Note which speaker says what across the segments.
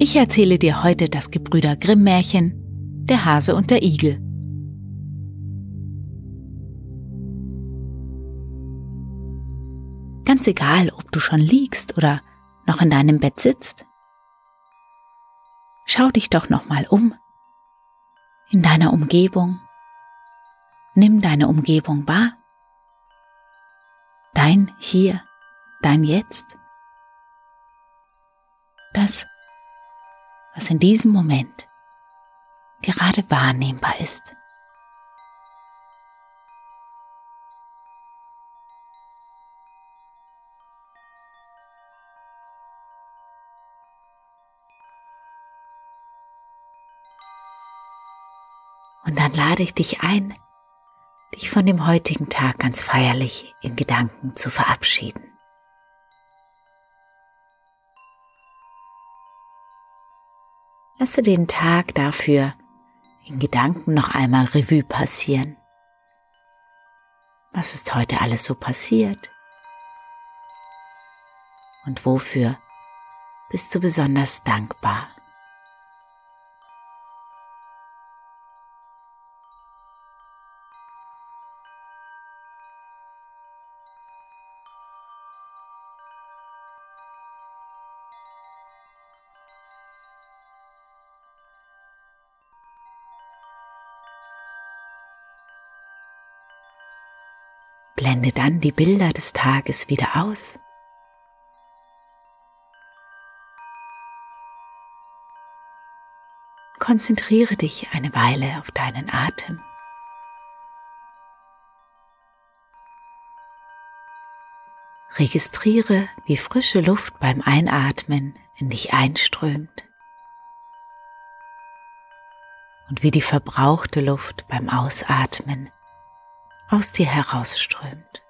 Speaker 1: Ich erzähle dir heute das Gebrüder Grimm Märchen Der Hase und der Igel. Ganz egal, ob du schon liegst oder noch in deinem Bett sitzt. Schau dich doch noch mal um. In deiner Umgebung. Nimm deine Umgebung wahr. Dein Hier, dein Jetzt. Das, was in diesem Moment gerade wahrnehmbar ist. Und dann lade ich dich ein, dich von dem heutigen Tag ganz feierlich in Gedanken zu verabschieden. Lasse den Tag dafür in Gedanken noch einmal Revue passieren. Was ist heute alles so passiert? Und wofür bist du besonders dankbar? Blende dann die Bilder des Tages wieder aus. Konzentriere dich eine Weile auf deinen Atem. Registriere, wie frische Luft beim Einatmen in dich einströmt und wie die verbrauchte Luft beim Ausatmen aus dir herausströmt.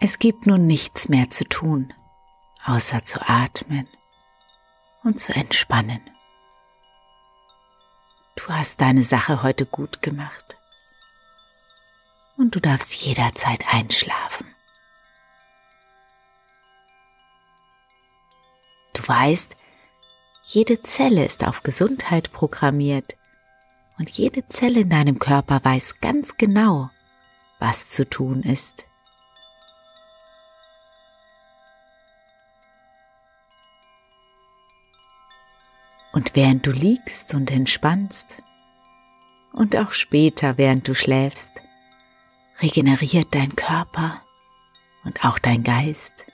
Speaker 1: Es gibt nun nichts mehr zu tun, außer zu atmen und zu entspannen. Du hast deine Sache heute gut gemacht und du darfst jederzeit einschlafen. Du weißt, jede Zelle ist auf Gesundheit programmiert und jede Zelle in deinem Körper weiß ganz genau, was zu tun ist. Und während du liegst und entspannst und auch später, während du schläfst, regeneriert dein Körper und auch dein Geist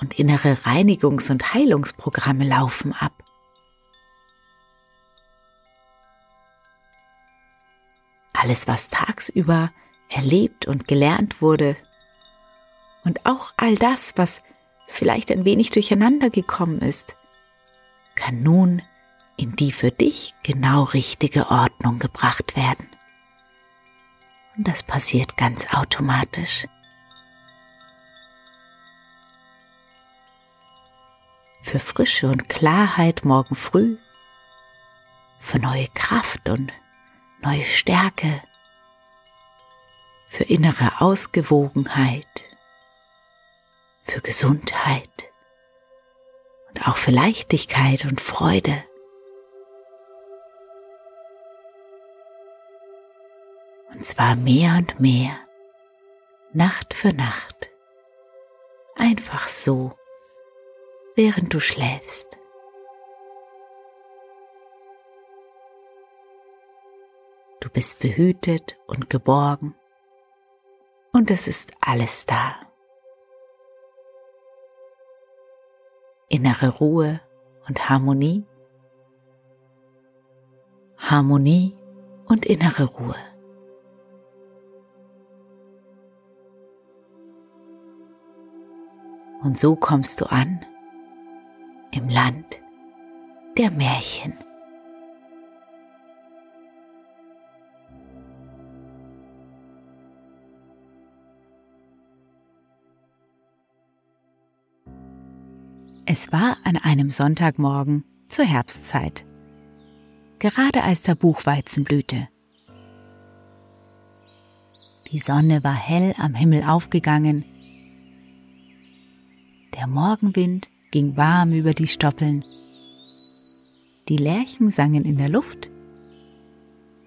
Speaker 1: und innere Reinigungs- und Heilungsprogramme laufen ab. Alles, was tagsüber erlebt und gelernt wurde und auch all das, was vielleicht ein wenig durcheinander gekommen ist, kann nun in die für dich genau richtige Ordnung gebracht werden. Und das passiert ganz automatisch. für Frische und Klarheit morgen früh, für neue Kraft und neue Stärke, für innere Ausgewogenheit, für Gesundheit und auch für Leichtigkeit und Freude. Und zwar mehr und mehr, Nacht für Nacht, einfach so während du schläfst. Du bist behütet und geborgen und es ist alles da. Innere Ruhe und Harmonie, Harmonie und innere Ruhe. Und so kommst du an im Land der Märchen. Es war an einem Sonntagmorgen zur Herbstzeit, gerade als der Buchweizen blühte. Die Sonne war hell am Himmel aufgegangen, der Morgenwind ging warm über die Stoppeln, die Lerchen sangen in der Luft,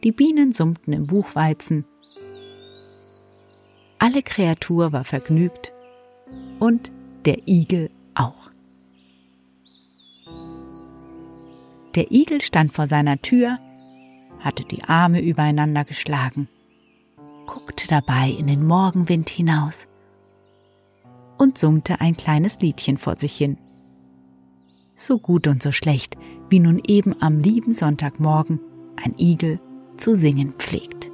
Speaker 1: die Bienen summten im Buchweizen, alle Kreatur war vergnügt und der Igel auch. Der Igel stand vor seiner Tür, hatte die Arme übereinander geschlagen, guckte dabei in den Morgenwind hinaus und summte ein kleines Liedchen vor sich hin. So gut und so schlecht, wie nun eben am lieben Sonntagmorgen ein Igel zu singen pflegt.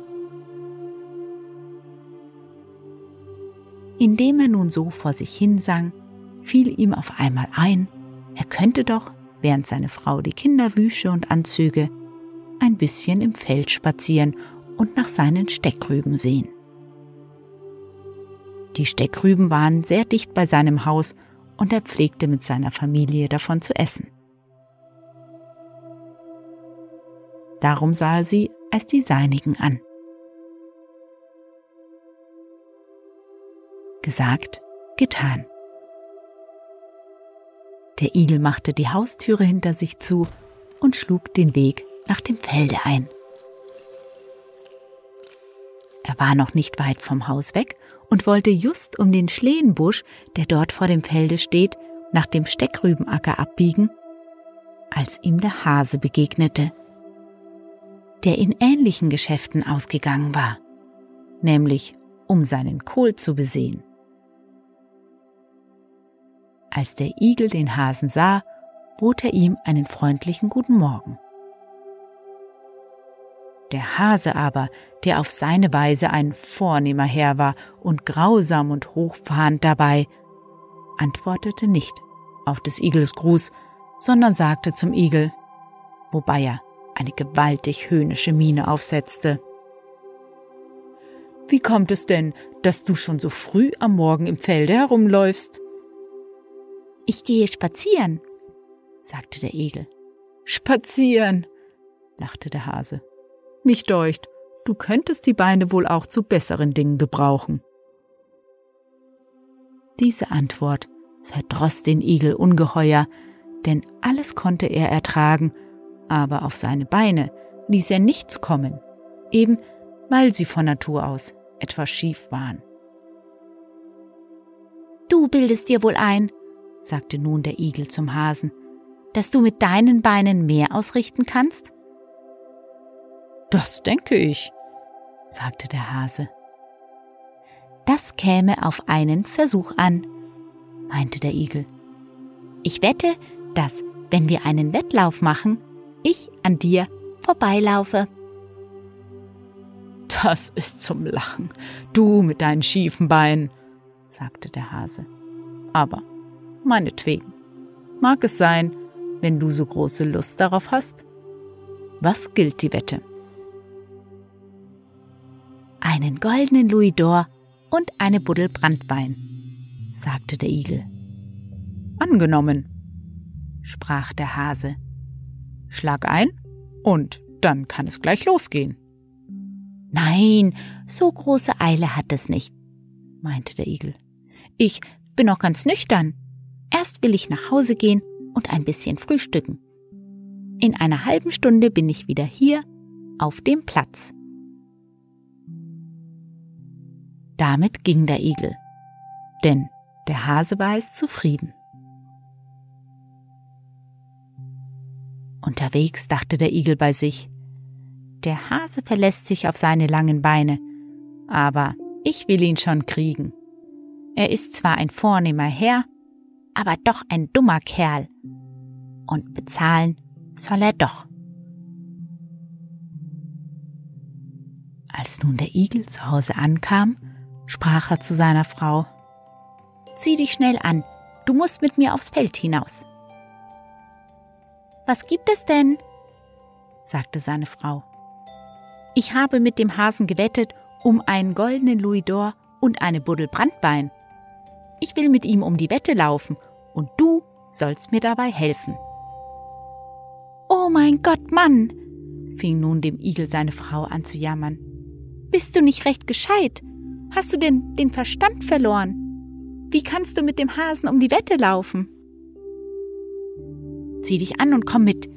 Speaker 1: Indem er nun so vor sich hin sang, fiel ihm auf einmal ein, er könnte doch während seine Frau die Kinder wüsche und anzüge, ein bisschen im Feld spazieren und nach seinen Steckrüben sehen. Die Steckrüben waren sehr dicht bei seinem Haus und er pflegte mit seiner Familie davon zu essen. Darum sah er sie als die seinigen an. Gesagt, getan. Der Igel machte die Haustüre hinter sich zu und schlug den Weg nach dem Felde ein. War noch nicht weit vom Haus weg und wollte just um den Schlehenbusch, der dort vor dem Felde steht, nach dem Steckrübenacker abbiegen, als ihm der Hase begegnete, der in ähnlichen Geschäften ausgegangen war, nämlich um seinen Kohl zu besehen. Als der Igel den Hasen sah, bot er ihm einen freundlichen Guten Morgen. Der Hase aber, der auf seine Weise ein vornehmer Herr war und grausam und hochfahrend dabei, antwortete nicht auf des Igels Gruß, sondern sagte zum Igel, wobei er eine gewaltig höhnische Miene aufsetzte. Wie kommt es denn, dass du schon so früh am Morgen im Felde herumläufst? Ich gehe spazieren, sagte der Igel. Spazieren, lachte der Hase. Mich deucht, du könntest die Beine wohl auch zu besseren Dingen gebrauchen. Diese Antwort verdroß den Igel ungeheuer, denn alles konnte er ertragen, aber auf seine Beine ließ er nichts kommen, eben weil sie von Natur aus etwas schief waren. Du bildest dir wohl ein, sagte nun der Igel zum Hasen, dass du mit deinen Beinen mehr ausrichten kannst? Das denke ich, sagte der Hase. Das käme auf einen Versuch an, meinte der Igel. Ich wette, dass, wenn wir einen Wettlauf machen, ich an dir vorbeilaufe. Das ist zum Lachen, du mit deinen schiefen Beinen, sagte der Hase. Aber meinetwegen. Mag es sein, wenn du so große Lust darauf hast. Was gilt die Wette? Einen goldenen Louis d'Or und eine Buddel Brandwein, sagte der Igel. Angenommen, sprach der Hase. Schlag ein und dann kann es gleich losgehen. Nein, so große Eile hat es nicht, meinte der Igel. Ich bin noch ganz nüchtern. Erst will ich nach Hause gehen und ein bisschen frühstücken. In einer halben Stunde bin ich wieder hier auf dem Platz. Damit ging der Igel, denn der Hase war es zufrieden. Unterwegs dachte der Igel bei sich, der Hase verlässt sich auf seine langen Beine, aber ich will ihn schon kriegen. Er ist zwar ein vornehmer Herr, aber doch ein dummer Kerl. Und bezahlen soll er doch. Als nun der Igel zu Hause ankam, sprach er zu seiner Frau Zieh dich schnell an, du musst mit mir aufs Feld hinaus. Was gibt es denn? sagte seine Frau. Ich habe mit dem Hasen gewettet um einen goldenen Louisdor und eine Buddel Brandbein. Ich will mit ihm um die Wette laufen und du sollst mir dabei helfen. Oh mein Gott, Mann, fing nun dem Igel seine Frau an zu jammern. Bist du nicht recht gescheit? Hast du denn den Verstand verloren? Wie kannst du mit dem Hasen um die Wette laufen? Zieh dich an und komm mit.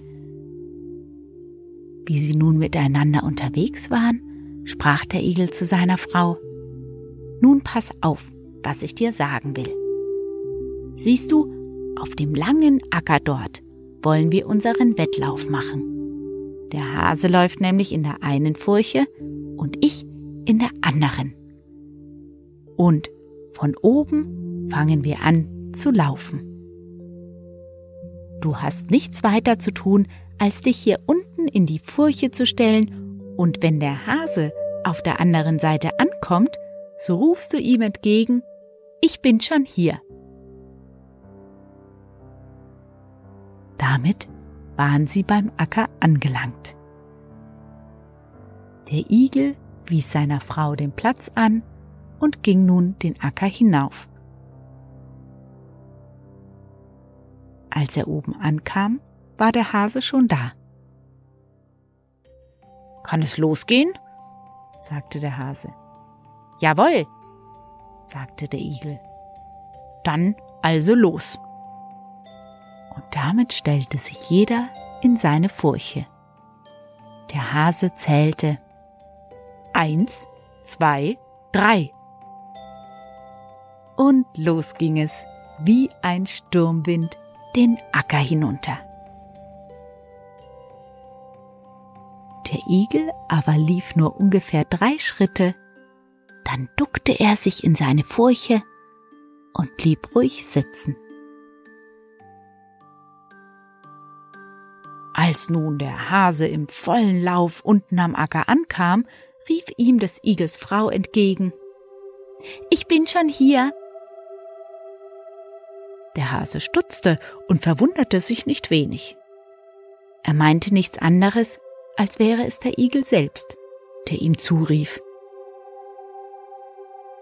Speaker 1: Wie sie nun miteinander unterwegs waren, sprach der Igel zu seiner Frau. Nun pass auf, was ich dir sagen will. Siehst du, auf dem langen Acker dort wollen wir unseren Wettlauf machen. Der Hase läuft nämlich in der einen Furche und ich in der anderen. Und von oben fangen wir an zu laufen. Du hast nichts weiter zu tun, als dich hier unten in die Furche zu stellen, und wenn der Hase auf der anderen Seite ankommt, so rufst du ihm entgegen, ich bin schon hier. Damit waren sie beim Acker angelangt. Der Igel wies seiner Frau den Platz an und ging nun den Acker hinauf. Als er oben ankam, war der Hase schon da. Kann es losgehen? sagte der Hase. Jawohl, sagte der Igel. Dann also los. Und damit stellte sich jeder in seine Furche. Der Hase zählte Eins, zwei, drei. Und los ging es, wie ein Sturmwind, den Acker hinunter. Der Igel aber lief nur ungefähr drei Schritte, dann duckte er sich in seine Furche und blieb ruhig sitzen. Als nun der Hase im vollen Lauf unten am Acker ankam, rief ihm des Igels Frau entgegen. Ich bin schon hier. Der Hase stutzte und verwunderte sich nicht wenig. Er meinte nichts anderes, als wäre es der Igel selbst, der ihm zurief.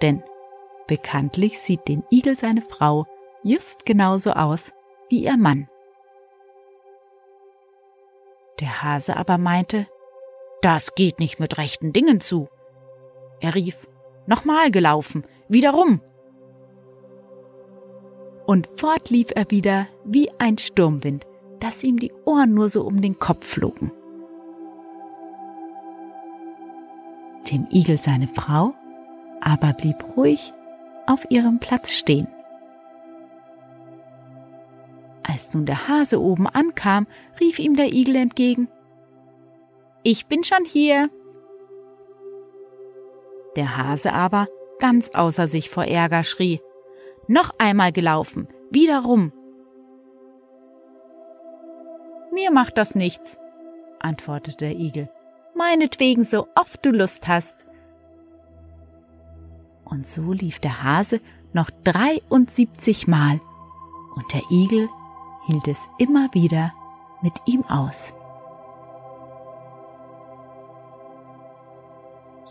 Speaker 1: Denn bekanntlich sieht den Igel seine Frau just genauso aus wie ihr Mann. Der Hase aber meinte, das geht nicht mit rechten Dingen zu. Er rief, nochmal gelaufen, wiederum. Und fort lief er wieder wie ein Sturmwind, dass ihm die Ohren nur so um den Kopf flogen. Dem Igel seine Frau aber blieb ruhig auf ihrem Platz stehen. Als nun der Hase oben ankam, rief ihm der Igel entgegen, ich bin schon hier. Der Hase aber, ganz außer sich vor Ärger, schrie, Noch einmal gelaufen, wieder rum. Mir macht das nichts, antwortete der Igel, meinetwegen so oft du Lust hast. Und so lief der Hase noch 73 Mal, und der Igel hielt es immer wieder mit ihm aus.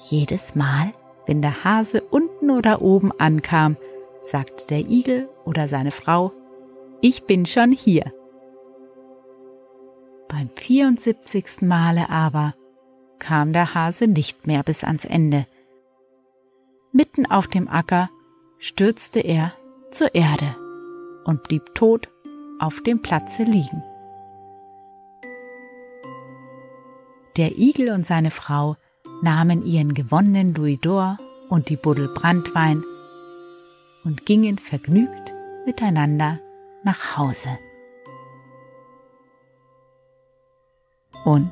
Speaker 1: Jedes Mal, wenn der Hase unten oder oben ankam, sagte der Igel oder seine Frau, ich bin schon hier. Beim 74. Male aber kam der Hase nicht mehr bis ans Ende. Mitten auf dem Acker stürzte er zur Erde und blieb tot auf dem Platze liegen. Der Igel und seine Frau nahmen ihren gewonnenen Louis d'Or und die Buddel Brandwein und gingen vergnügt miteinander nach Hause. Und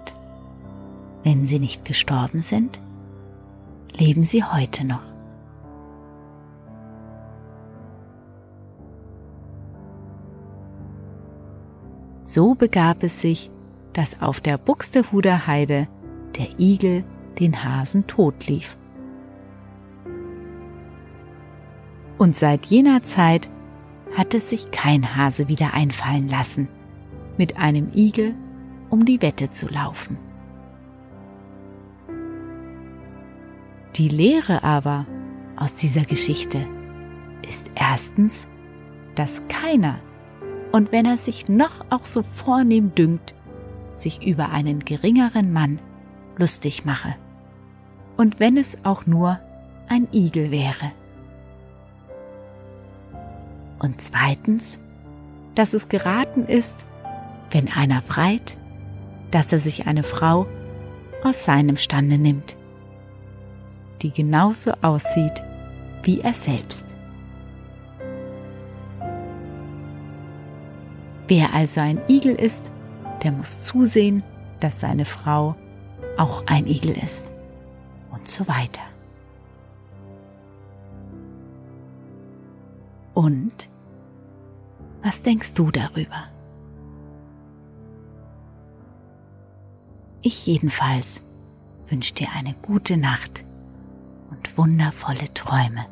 Speaker 1: wenn sie nicht gestorben sind, leben sie heute noch. So begab es sich, dass auf der Buxtehuder Heide der Igel den Hasen tot Und seit jener Zeit hatte sich kein Hase wieder einfallen lassen, mit einem Igel um die Wette zu laufen. Die Lehre aber aus dieser Geschichte ist erstens, dass keiner, und wenn er sich noch auch so vornehm dünkt, sich über einen geringeren Mann lustig mache. Und wenn es auch nur ein Igel wäre. Und zweitens, dass es geraten ist, wenn einer freit, dass er sich eine Frau aus seinem Stande nimmt, die genauso aussieht wie er selbst. Wer also ein Igel ist, der muss zusehen, dass seine Frau auch ein Igel ist und so weiter. Und was denkst du darüber? Ich jedenfalls wünsche dir eine gute Nacht und wundervolle Träume.